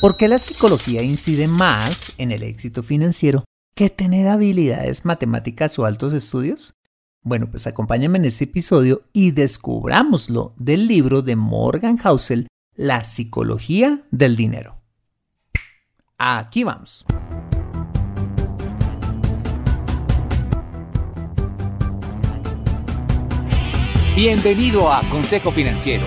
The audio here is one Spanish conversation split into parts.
¿Por qué la psicología incide más en el éxito financiero que tener habilidades matemáticas o altos estudios? Bueno, pues acompáñame en este episodio y descubrámoslo del libro de Morgan Housel, La psicología del dinero. Aquí vamos. Bienvenido a Consejo Financiero,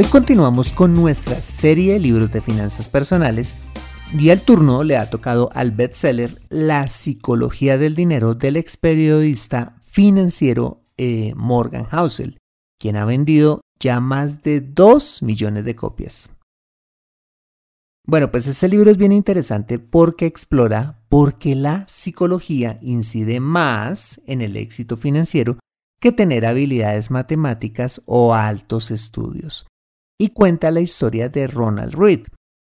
Hoy continuamos con nuestra serie de libros de finanzas personales y el turno le ha tocado al bestseller La psicología del dinero del ex periodista financiero eh, Morgan Housel, quien ha vendido ya más de 2 millones de copias. Bueno, pues este libro es bien interesante porque explora por qué la psicología incide más en el éxito financiero que tener habilidades matemáticas o altos estudios y cuenta la historia de Ronald Reed,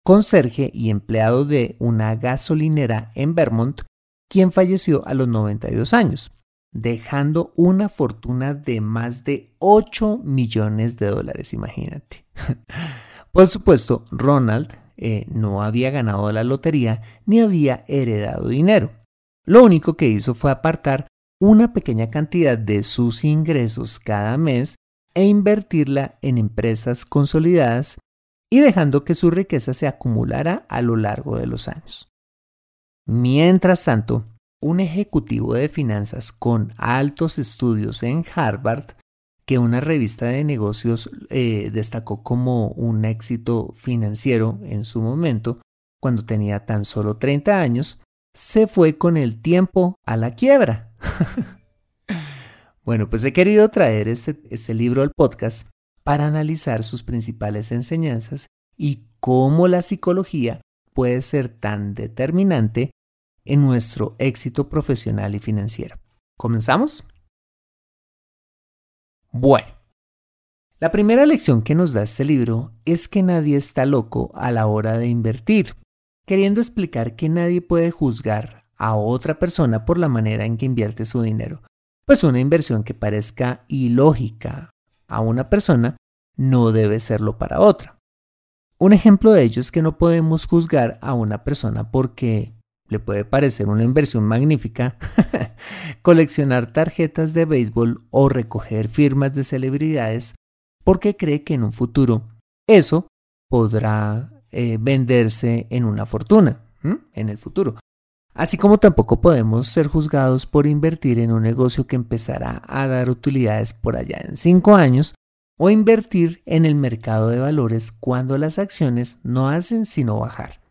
conserje y empleado de una gasolinera en Vermont, quien falleció a los 92 años, dejando una fortuna de más de 8 millones de dólares, imagínate. Por supuesto, Ronald eh, no había ganado la lotería ni había heredado dinero. Lo único que hizo fue apartar una pequeña cantidad de sus ingresos cada mes e invertirla en empresas consolidadas y dejando que su riqueza se acumulara a lo largo de los años. Mientras tanto, un ejecutivo de finanzas con altos estudios en Harvard, que una revista de negocios eh, destacó como un éxito financiero en su momento, cuando tenía tan solo 30 años, se fue con el tiempo a la quiebra. Bueno, pues he querido traer este, este, libro al podcast para analizar sus principales enseñanzas y cómo la psicología puede ser tan determinante en nuestro éxito profesional y financiero. ¿Comenzamos? Bueno, la primera lección que nos da este libro es que nadie está loco a la hora de invertir, queriendo explicar que nadie puede juzgar a otra persona por la manera en que invierte su dinero, pues una inversión que parezca ilógica a una persona no debe serlo para otra. Un ejemplo de ello es que no podemos juzgar a una persona porque le puede parecer una inversión magnífica coleccionar tarjetas de béisbol o recoger firmas de celebridades porque cree que en un futuro eso podrá eh, venderse en una fortuna, en el futuro. Así como tampoco podemos ser juzgados por invertir en un negocio que empezará a dar utilidades por allá en cinco años o invertir en el mercado de valores cuando las acciones no hacen sino bajar.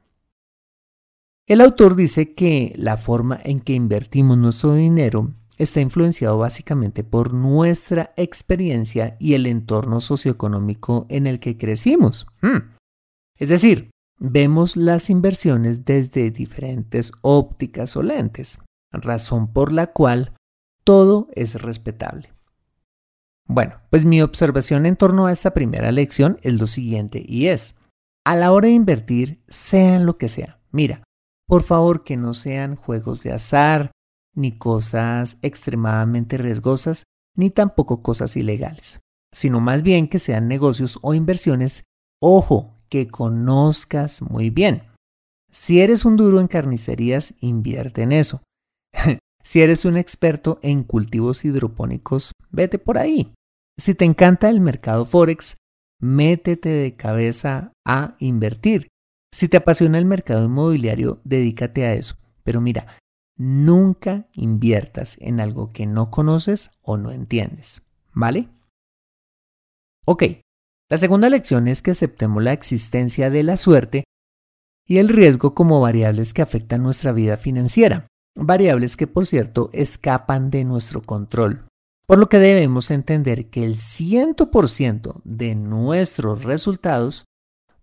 El autor dice que la forma en que invertimos nuestro dinero está influenciado básicamente por nuestra experiencia y el entorno socioeconómico en el que crecimos. Hmm. Es decir, vemos las inversiones desde diferentes ópticas o lentes, razón por la cual todo es respetable. Bueno, pues mi observación en torno a esta primera lección es lo siguiente y es, a la hora de invertir, sean lo que sea, mira, por favor que no sean juegos de azar, ni cosas extremadamente riesgosas, ni tampoco cosas ilegales, sino más bien que sean negocios o inversiones, ojo, que conozcas muy bien. Si eres un duro en carnicerías, invierte en eso. si eres un experto en cultivos hidropónicos, vete por ahí. Si te encanta el mercado Forex, métete de cabeza a invertir. Si te apasiona el mercado inmobiliario, dedícate a eso. Pero mira, nunca inviertas en algo que no conoces o no entiendes. ¿Vale? Ok, la segunda lección es que aceptemos la existencia de la suerte y el riesgo como variables que afectan nuestra vida financiera, variables que por cierto escapan de nuestro control, por lo que debemos entender que el 100% de nuestros resultados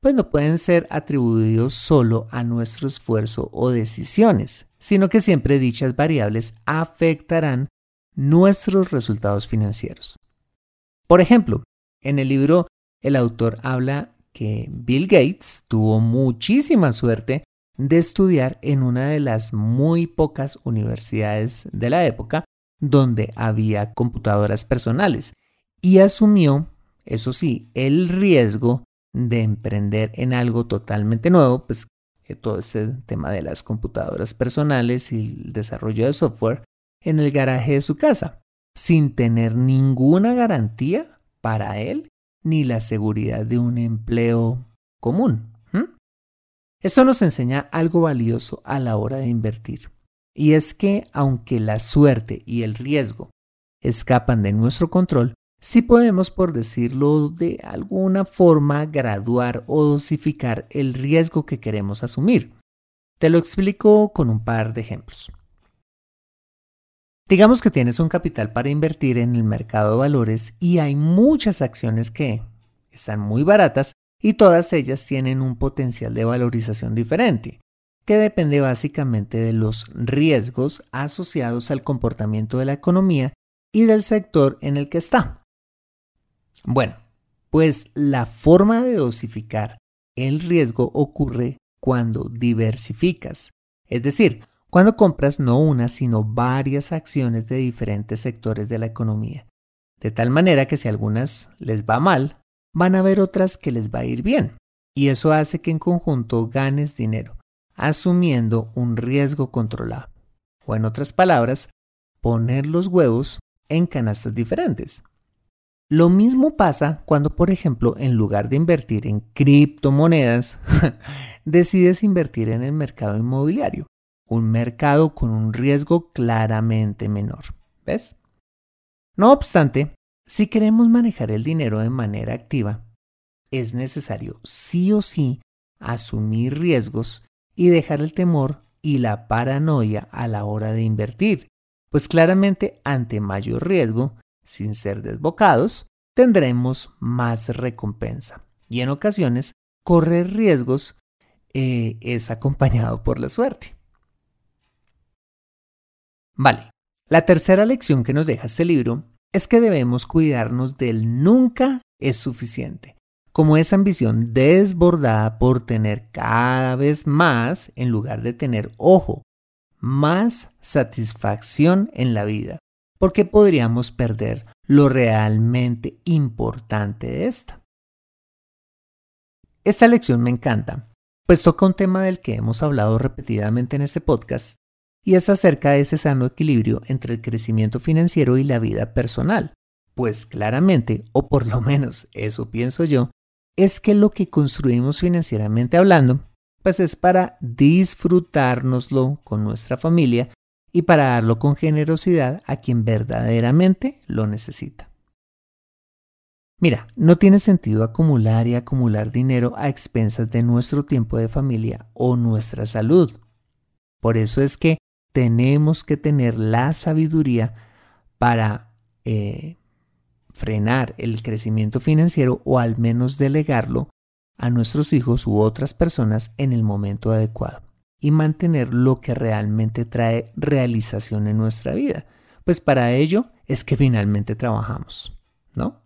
pues no pueden ser atribuidos solo a nuestro esfuerzo o decisiones, sino que siempre dichas variables afectarán nuestros resultados financieros. Por ejemplo, en el libro el autor habla que Bill Gates tuvo muchísima suerte de estudiar en una de las muy pocas universidades de la época donde había computadoras personales y asumió, eso sí, el riesgo de emprender en algo totalmente nuevo, pues todo ese tema de las computadoras personales y el desarrollo de software en el garaje de su casa, sin tener ninguna garantía para él ni la seguridad de un empleo común. Esto nos enseña algo valioso a la hora de invertir, y es que aunque la suerte y el riesgo escapan de nuestro control, sí podemos, por decirlo de alguna forma, graduar o dosificar el riesgo que queremos asumir. Te lo explico con un par de ejemplos. Digamos que tienes un capital para invertir en el mercado de valores y hay muchas acciones que están muy baratas y todas ellas tienen un potencial de valorización diferente, que depende básicamente de los riesgos asociados al comportamiento de la economía y del sector en el que está. Bueno, pues la forma de dosificar el riesgo ocurre cuando diversificas, es decir, cuando compras no una, sino varias acciones de diferentes sectores de la economía. De tal manera que si algunas les va mal, van a haber otras que les va a ir bien. Y eso hace que en conjunto ganes dinero, asumiendo un riesgo controlado. O en otras palabras, poner los huevos en canastas diferentes. Lo mismo pasa cuando, por ejemplo, en lugar de invertir en criptomonedas, decides invertir en el mercado inmobiliario un mercado con un riesgo claramente menor. ¿Ves? No obstante, si queremos manejar el dinero de manera activa, es necesario sí o sí asumir riesgos y dejar el temor y la paranoia a la hora de invertir, pues claramente ante mayor riesgo, sin ser desbocados, tendremos más recompensa. Y en ocasiones, correr riesgos eh, es acompañado por la suerte. Vale, la tercera lección que nos deja este libro es que debemos cuidarnos del nunca es suficiente, como esa ambición desbordada por tener cada vez más en lugar de tener, ojo, más satisfacción en la vida, porque podríamos perder lo realmente importante de esta. Esta lección me encanta, pues toca un tema del que hemos hablado repetidamente en este podcast y es acerca de ese sano equilibrio entre el crecimiento financiero y la vida personal. Pues claramente, o por lo menos eso pienso yo, es que lo que construimos financieramente hablando pues es para disfrutárnoslo con nuestra familia y para darlo con generosidad a quien verdaderamente lo necesita. Mira, no tiene sentido acumular y acumular dinero a expensas de nuestro tiempo de familia o nuestra salud. Por eso es que tenemos que tener la sabiduría para eh, frenar el crecimiento financiero o al menos delegarlo a nuestros hijos u otras personas en el momento adecuado y mantener lo que realmente trae realización en nuestra vida. Pues para ello es que finalmente trabajamos, ¿no?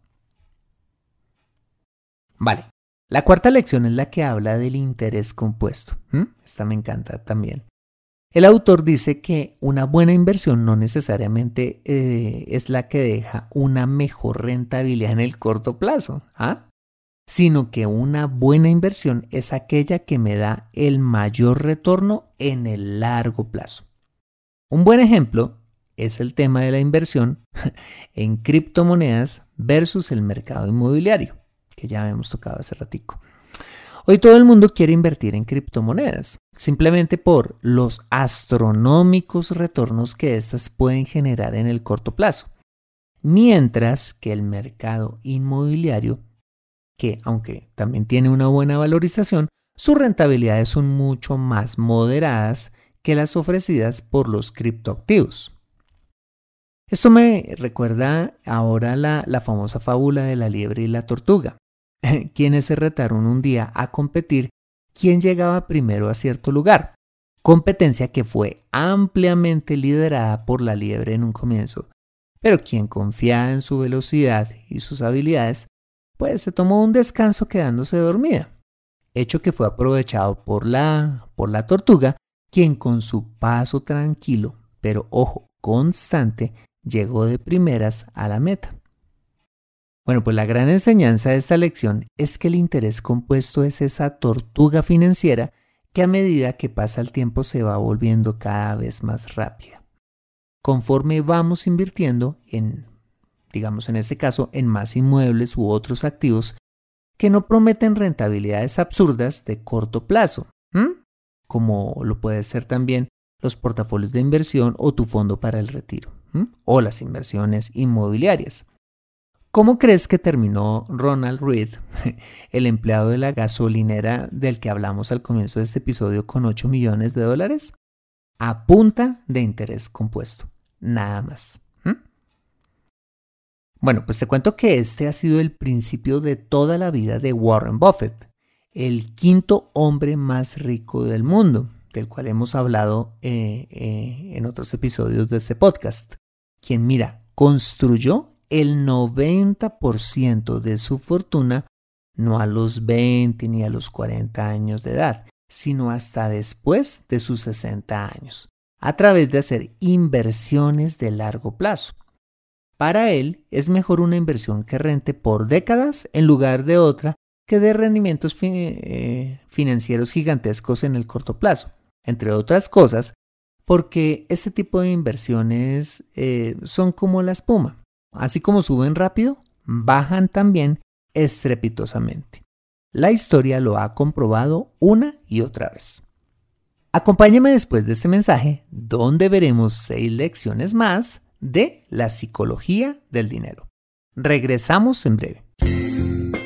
Vale, la cuarta lección es la que habla del interés compuesto. Esta me encanta también. El autor dice que una buena inversión no necesariamente eh, es la que deja una mejor rentabilidad en el corto plazo, ¿ah? sino que una buena inversión es aquella que me da el mayor retorno en el largo plazo. Un buen ejemplo es el tema de la inversión en criptomonedas versus el mercado inmobiliario, que ya hemos tocado hace ratico. Hoy todo el mundo quiere invertir en criptomonedas, simplemente por los astronómicos retornos que éstas pueden generar en el corto plazo. Mientras que el mercado inmobiliario, que aunque también tiene una buena valorización, sus rentabilidades son mucho más moderadas que las ofrecidas por los criptoactivos. Esto me recuerda ahora la, la famosa fábula de la liebre y la tortuga. quienes se retaron un día a competir quién llegaba primero a cierto lugar, competencia que fue ampliamente liderada por la liebre en un comienzo, pero quien confiaba en su velocidad y sus habilidades, pues se tomó un descanso quedándose dormida, hecho que fue aprovechado por la, por la tortuga, quien con su paso tranquilo, pero ojo, constante, llegó de primeras a la meta. Bueno, pues la gran enseñanza de esta lección es que el interés compuesto es esa tortuga financiera que a medida que pasa el tiempo se va volviendo cada vez más rápida. Conforme vamos invirtiendo en, digamos en este caso, en más inmuebles u otros activos que no prometen rentabilidades absurdas de corto plazo, como lo puede ser también los portafolios de inversión o tu fondo para el retiro, o las inversiones inmobiliarias. ¿Cómo crees que terminó Ronald Reed, el empleado de la gasolinera del que hablamos al comienzo de este episodio, con 8 millones de dólares? A punta de interés compuesto, nada más. Bueno, pues te cuento que este ha sido el principio de toda la vida de Warren Buffett, el quinto hombre más rico del mundo, del cual hemos hablado eh, eh, en otros episodios de este podcast, quien mira, construyó el 90% de su fortuna no a los 20 ni a los 40 años de edad, sino hasta después de sus 60 años, a través de hacer inversiones de largo plazo. Para él es mejor una inversión que rente por décadas en lugar de otra que de rendimientos eh, financieros gigantescos en el corto plazo, entre otras cosas, porque este tipo de inversiones eh, son como la espuma así como suben rápido, bajan también estrepitosamente. La historia lo ha comprobado una y otra vez. Acompáñame después de este mensaje, donde veremos seis lecciones más de la psicología del dinero. Regresamos en breve.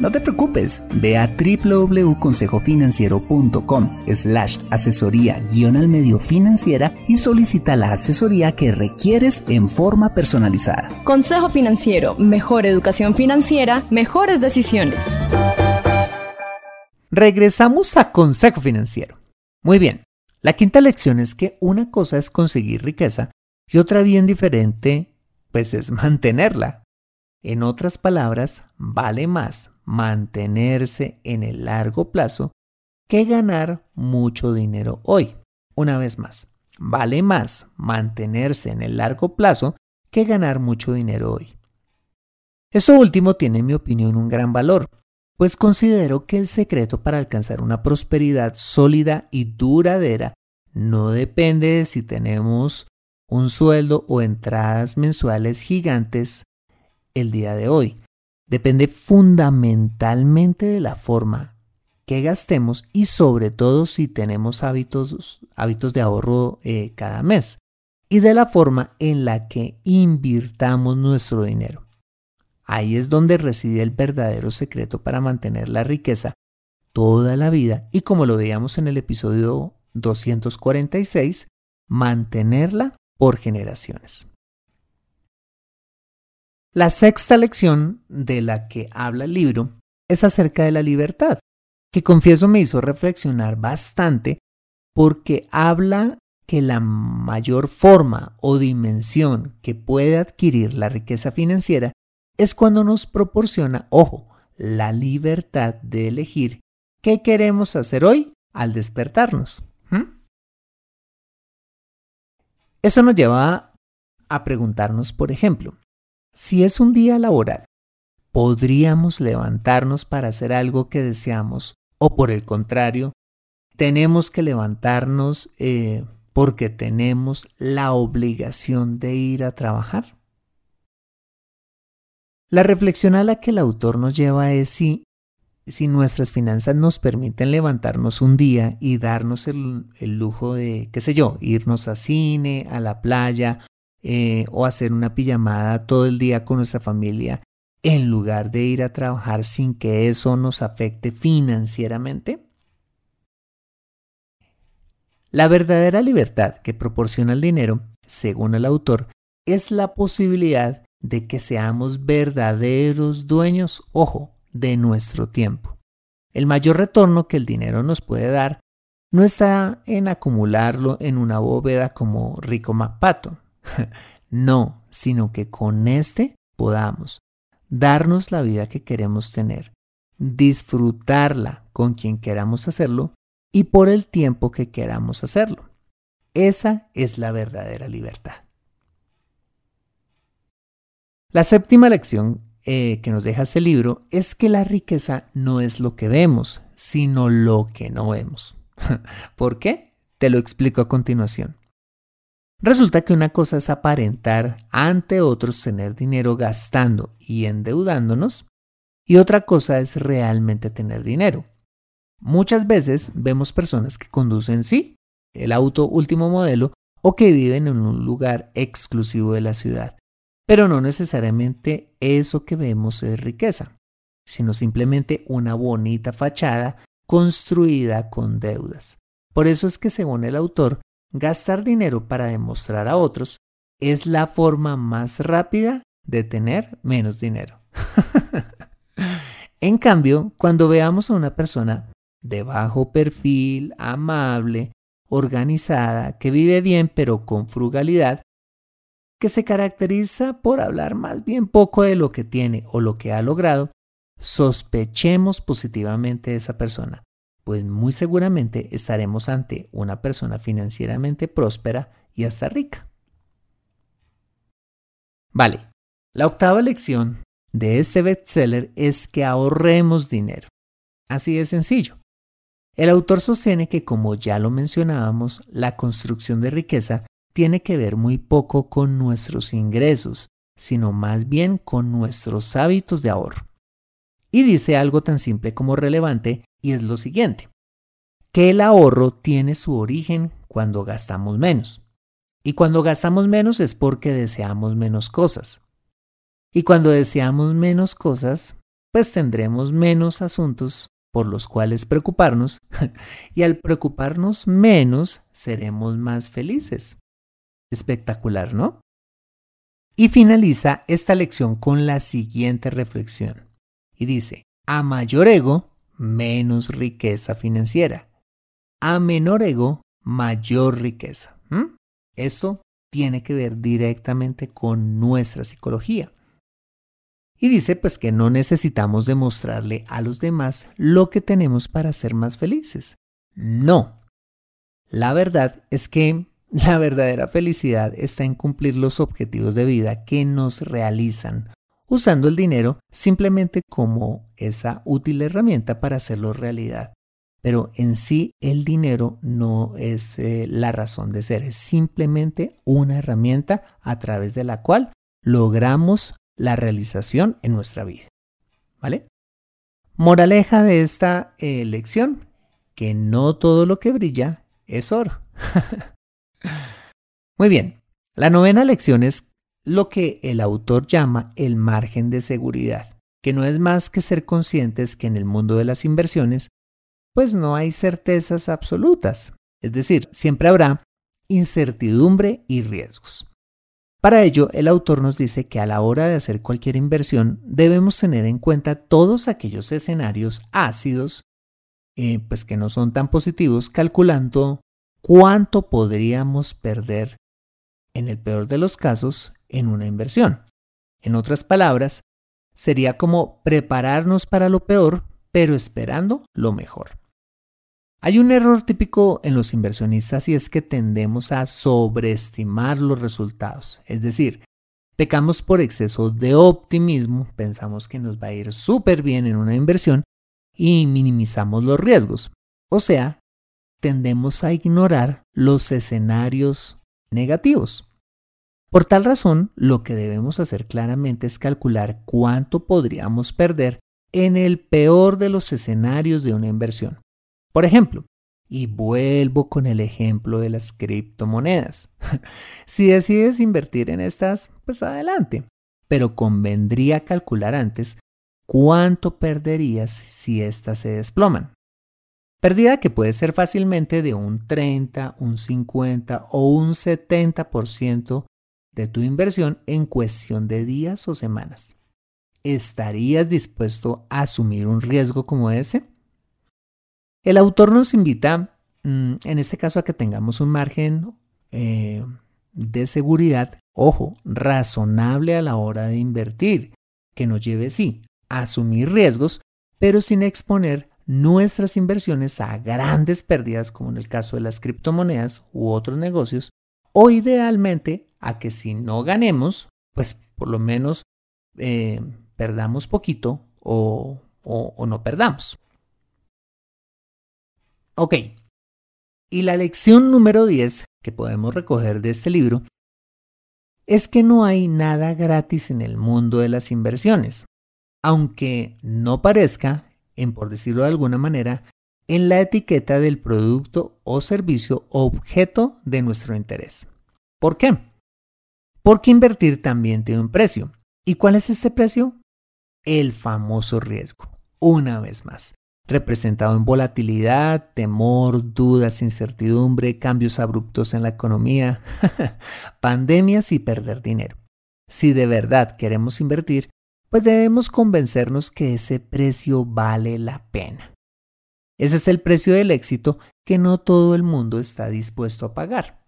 no te preocupes, ve a www.consejofinanciero.com slash asesoría guion al medio financiera y solicita la asesoría que requieres en forma personalizada. Consejo Financiero, mejor educación financiera, mejores decisiones. Regresamos a Consejo Financiero. Muy bien, la quinta lección es que una cosa es conseguir riqueza y otra bien diferente, pues es mantenerla. En otras palabras, vale más mantenerse en el largo plazo que ganar mucho dinero hoy. Una vez más, vale más mantenerse en el largo plazo que ganar mucho dinero hoy. Esto último tiene en mi opinión un gran valor, pues considero que el secreto para alcanzar una prosperidad sólida y duradera no depende de si tenemos un sueldo o entradas mensuales gigantes el día de hoy. Depende fundamentalmente de la forma que gastemos y sobre todo si tenemos hábitos, hábitos de ahorro eh, cada mes y de la forma en la que invirtamos nuestro dinero. Ahí es donde reside el verdadero secreto para mantener la riqueza toda la vida y como lo veíamos en el episodio 246, mantenerla por generaciones. La sexta lección de la que habla el libro es acerca de la libertad, que confieso me hizo reflexionar bastante porque habla que la mayor forma o dimensión que puede adquirir la riqueza financiera es cuando nos proporciona, ojo, la libertad de elegir qué queremos hacer hoy al despertarnos. Eso nos lleva a preguntarnos, por ejemplo, si es un día laboral, ¿podríamos levantarnos para hacer algo que deseamos o por el contrario, tenemos que levantarnos eh, porque tenemos la obligación de ir a trabajar? La reflexión a la que el autor nos lleva es si, si nuestras finanzas nos permiten levantarnos un día y darnos el, lujo de, qué sé yo, irnos a cine, a la playa eh, o hacer una pijamada todo el día con nuestra familia en lugar de ir a trabajar sin que eso nos afecte financieramente? La verdadera libertad que proporciona el dinero, según el autor, es la posibilidad de que seamos verdaderos dueños, ojo, de nuestro tiempo. El mayor retorno que el dinero nos puede dar no está en acumularlo en una bóveda como rico Mapato. no, sino que con este podamos darnos la vida que queremos tener, disfrutarla con quien queramos hacerlo y por el tiempo que queramos hacerlo. Esa es la verdadera libertad. La séptima lección eh, que nos deja este libro es que la riqueza no es lo que vemos, sino lo que no vemos. ¿Por qué? Te lo explico a continuación. Resulta que una cosa es aparentar ante otros tener dinero gastando y endeudándonos y otra cosa es realmente tener dinero. Muchas veces vemos personas que conducen sí el auto último modelo o que viven en un lugar exclusivo de la ciudad, pero no necesariamente eso que vemos es riqueza, sino simplemente una bonita fachada construida con deudas. Por eso es que según el autor, Gastar dinero para demostrar a otros es la forma más rápida de tener menos dinero. en cambio, cuando veamos a una persona de bajo perfil, amable, organizada, que vive bien pero con frugalidad, que se caracteriza por hablar más bien poco de lo que tiene o lo que ha logrado, sospechemos positivamente de esa persona pues muy seguramente estaremos ante una persona financieramente próspera y hasta rica. Vale, la octava lección de este bestseller es que ahorremos dinero. Así de sencillo. El autor sostiene que, como ya lo mencionábamos, la construcción de riqueza tiene que ver muy poco con nuestros ingresos, sino más bien con nuestros hábitos de ahorro. Y dice algo tan simple como relevante y es lo siguiente, que el ahorro tiene su origen cuando gastamos menos. Y cuando gastamos menos es porque deseamos menos cosas. Y cuando deseamos menos cosas, pues tendremos menos asuntos por los cuales preocuparnos y al preocuparnos menos seremos más felices. Espectacular, ¿no? Y finaliza esta lección con la siguiente reflexión. Y dice, a mayor ego, menos riqueza financiera. A menor ego, mayor riqueza. Esto tiene que ver directamente con nuestra psicología. Y dice pues que no necesitamos demostrarle a los demás lo que tenemos para ser más felices. No. La verdad es que La verdadera felicidad está en cumplir los objetivos de vida que nos realizan, usando el dinero simplemente como esa útil herramienta para hacerlo realidad. Pero en sí el dinero no es eh, la razón de ser, es simplemente una herramienta a través de la cual logramos la realización en nuestra vida. ¿Vale? Moraleja de esta eh, lección, que no todo lo que brilla es oro. Muy bien, la novena lección es lo que el autor llama el margen de seguridad, que no es más que ser conscientes que en el mundo de las inversiones, pues no hay certezas absolutas, es decir, siempre habrá incertidumbre y riesgos. Para ello, el autor nos dice que a la hora de hacer cualquier inversión debemos tener en cuenta todos aquellos escenarios ácidos, eh, pues que no son tan positivos, calculando cuánto podríamos perder en el peor de los casos en una inversión. En otras palabras, sería como prepararnos para lo peor, pero esperando lo mejor. Hay un error típico en los inversionistas y es que tendemos a sobreestimar los resultados. Es decir, pecamos por exceso de optimismo, pensamos que nos va a ir súper bien en una inversión y minimizamos los riesgos. O sea, tendemos a ignorar los escenarios negativos. Por tal razón, lo que debemos hacer claramente es calcular cuánto podríamos perder en el peor de los escenarios de una inversión. Por ejemplo, y vuelvo con el ejemplo de las criptomonedas. si decides invertir en estas, pues adelante, pero convendría calcular antes cuánto perderías si éstas se desploman. Pérdida que puede ser fácilmente de un 30, un 50 o un 70% de tu inversión en cuestión de días o semanas. ¿Estarías dispuesto a asumir un riesgo como ese? El autor nos invita, mm, en este caso, a que tengamos un margen eh, de seguridad, ojo, razonable a la hora de invertir, que nos lleve, sí, a asumir riesgos, pero sin exponer nuestras inversiones a grandes pérdidas, como en el caso de las criptomonedas u otros negocios, o idealmente a que si no ganemos, pues por lo menos eh, perdamos poquito o no perdamos. Ok. Y la lección número 10 que podemos recoger de este libro es que no hay nada gratis en el mundo de las inversiones, aunque no parezca, en por decirlo de alguna manera, en la etiqueta del producto o servicio objeto de nuestro interés. ¿Por qué? Porque invertir también tiene un precio. ¿Y cuál es este precio? El famoso riesgo. Una vez más, representado en volatilidad, temor, dudas, incertidumbre, cambios abruptos en la economía, pandemias y perder dinero. Si de verdad queremos invertir, pues debemos convencernos que ese precio vale la pena. Ese es el precio del éxito que no todo el mundo está dispuesto a pagar.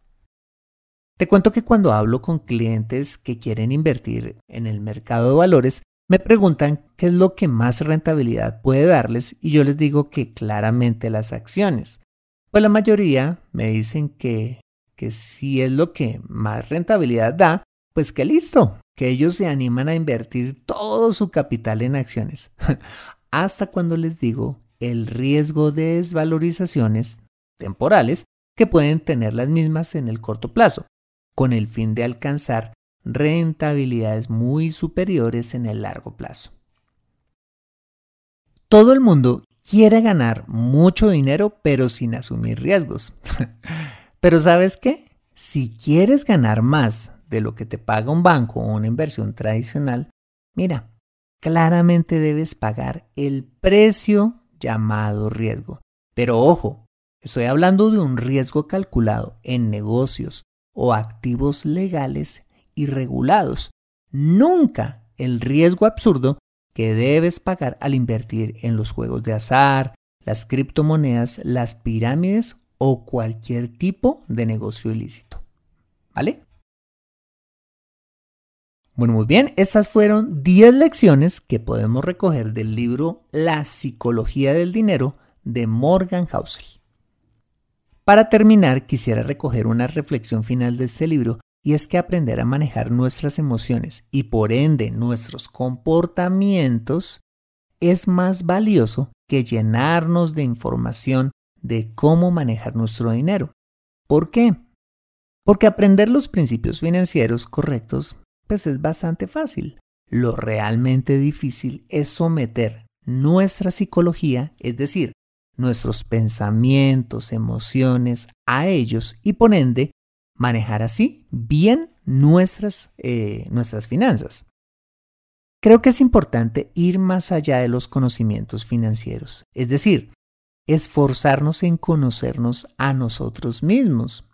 Te cuento que cuando hablo con clientes que quieren invertir en el mercado de valores, me preguntan qué es lo que más rentabilidad puede darles y yo les digo que claramente las acciones. Pues la mayoría me dicen que, que si es lo que más rentabilidad da, pues que listo, que ellos se animan a invertir todo su capital en acciones. Hasta cuando les digo el riesgo de desvalorizaciones temporales que pueden tener las mismas en el corto plazo, con el fin de alcanzar rentabilidades muy superiores en el largo plazo. Todo el mundo quiere ganar mucho dinero pero sin asumir riesgos. pero ¿sabes qué? Si quieres ganar más de lo que te paga un banco o una inversión tradicional, mira, claramente debes pagar el precio llamado riesgo. Pero ojo, estoy hablando de un riesgo calculado en negocios o activos legales y regulados. Nunca el riesgo absurdo que debes pagar al invertir en los juegos de azar, las criptomonedas, las pirámides o cualquier tipo de negocio ilícito. ¿Vale? Bueno, muy bien, estas fueron 10 lecciones que podemos recoger del libro La psicología del dinero de Morgan Housel. Para terminar, quisiera recoger una reflexión final de este libro y es que aprender a manejar nuestras emociones y por ende nuestros comportamientos es más valioso que llenarnos de información de cómo manejar nuestro dinero. ¿Por qué? Porque aprender los principios financieros correctos pues es bastante fácil. Lo realmente difícil es someter nuestra psicología, es decir, nuestros pensamientos, emociones a ellos y por ende manejar así bien nuestras, eh, nuestras finanzas. Creo que es importante ir más allá de los conocimientos financieros, es decir, esforzarnos en conocernos a nosotros mismos.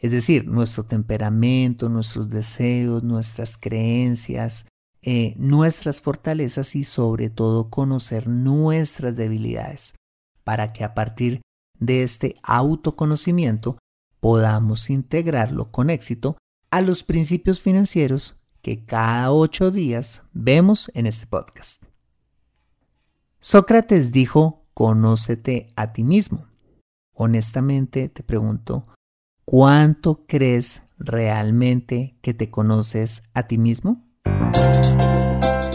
Es decir, nuestro temperamento, nuestros deseos, nuestras creencias, eh, nuestras fortalezas y sobre todo conocer nuestras debilidades para que a partir de este autoconocimiento podamos integrarlo con éxito a los principios financieros que cada ocho días vemos en este podcast. Sócrates dijo, conócete a ti mismo. Honestamente te pregunto, ¿cuánto crees realmente que te conoces a ti mismo?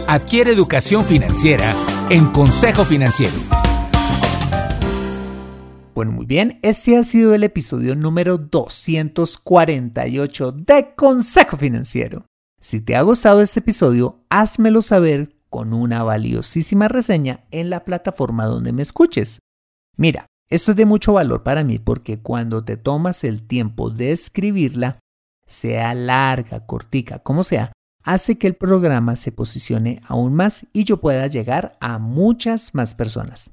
Adquiere educación financiera en Consejo Financiero. Bueno, muy bien, este ha sido el episodio número 248 de Consejo Financiero. Si te ha gustado este episodio, házmelo saber con una valiosísima reseña en la plataforma donde me escuches. Mira, esto es de mucho valor para mí porque cuando te tomas el tiempo de escribirla, sea larga, cortica, como sea, hace que el programa se posicione aún más y yo pueda llegar a muchas más personas.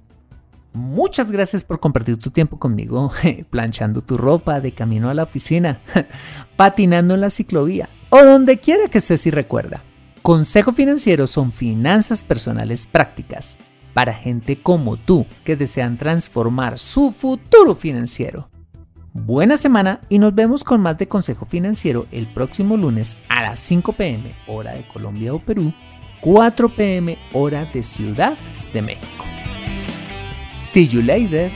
Muchas gracias por compartir tu tiempo conmigo, planchando tu ropa de camino a la oficina, patinando en la ciclovía o donde quiera que estés y recuerda. Consejo Financiero son finanzas personales prácticas para gente como tú que desean transformar su futuro financiero. Buena semana y nos vemos con más de Consejo Financiero el próximo lunes a las 5 pm hora de Colombia o Perú, 4 pm hora de Ciudad de México. See you later.